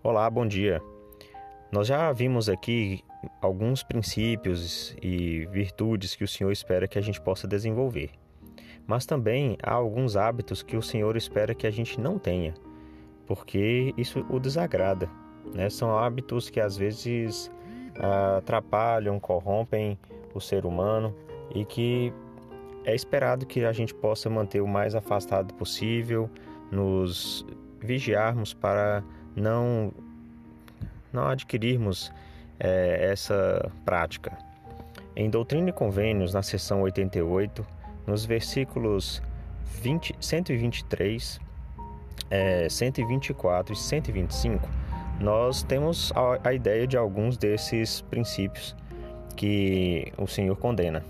Olá, bom dia. Nós já vimos aqui alguns princípios e virtudes que o Senhor espera que a gente possa desenvolver. Mas também há alguns hábitos que o Senhor espera que a gente não tenha, porque isso o desagrada. Né? São hábitos que às vezes atrapalham, corrompem o ser humano e que é esperado que a gente possa manter o mais afastado possível, nos vigiarmos para não, não adquirirmos é, essa prática. Em Doutrina e Convênios, na seção 88, nos versículos 20, 123, é, 124 e 125, nós temos a, a ideia de alguns desses princípios que o Senhor condena.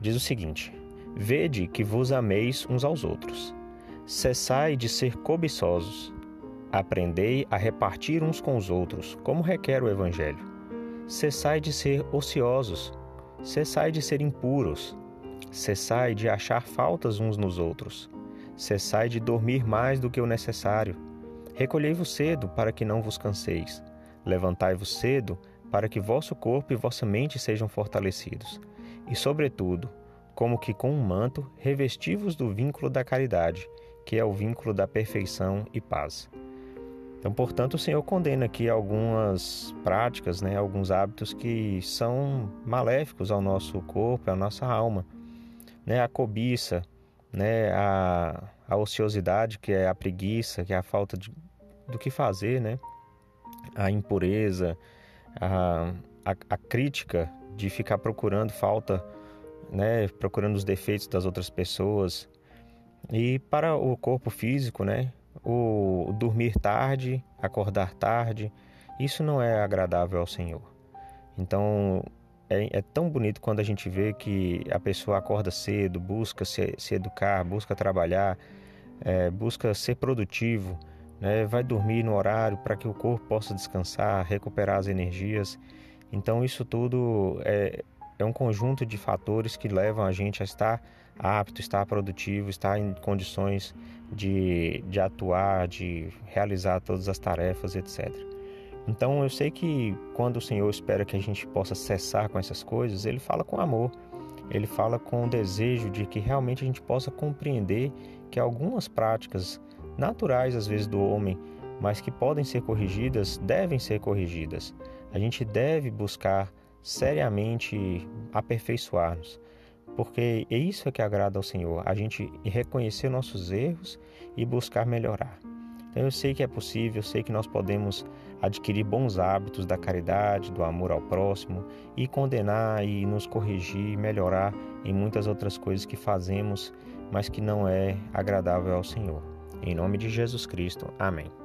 Diz o seguinte: Vede que vos ameis uns aos outros. Cessai de ser cobiçosos. Aprendei a repartir uns com os outros, como requer o Evangelho. Cessai de ser ociosos. Cessai de ser impuros. Cessai de achar faltas uns nos outros. Cessai de dormir mais do que o necessário. Recolhei-vos cedo, para que não vos canseis. Levantai-vos cedo, para que vosso corpo e vossa mente sejam fortalecidos. E, sobretudo, como que com um manto, revestivos do vínculo da caridade, que é o vínculo da perfeição e paz. Então, portanto, o Senhor condena aqui algumas práticas, né, alguns hábitos que são maléficos ao nosso corpo, à nossa alma. Né, a cobiça, né, a, a ociosidade, que é a preguiça, que é a falta de, do que fazer, né, a impureza, a, a, a crítica de ficar procurando falta né, procurando os defeitos das outras pessoas. E para o corpo físico, né, o dormir tarde, acordar tarde, isso não é agradável ao Senhor. Então é, é, tão bonito quando a gente vê que a pessoa acorda cedo, busca se, se educar, busca trabalhar, é, busca ser produtivo, né, vai dormir no horário para que o corpo possa descansar, recuperar as energias. Então isso tudo é, é um conjunto de fatores que levam a gente a estar apto, estar produtivo, estar em condições de, de atuar, de realizar todas as tarefas, etc. Então eu sei que quando o Senhor espera que a gente possa cessar com essas coisas, Ele fala com amor, Ele fala com o desejo de que realmente a gente possa compreender que algumas práticas naturais às vezes do homem, mas que podem ser corrigidas, devem ser corrigidas. A gente deve buscar seriamente aperfeiçoar-nos, porque é isso que agrada ao Senhor, a gente reconhecer nossos erros e buscar melhorar. Então eu sei que é possível, eu sei que nós podemos adquirir bons hábitos da caridade, do amor ao próximo e condenar e nos corrigir, melhorar em muitas outras coisas que fazemos, mas que não é agradável ao Senhor. Em nome de Jesus Cristo. Amém.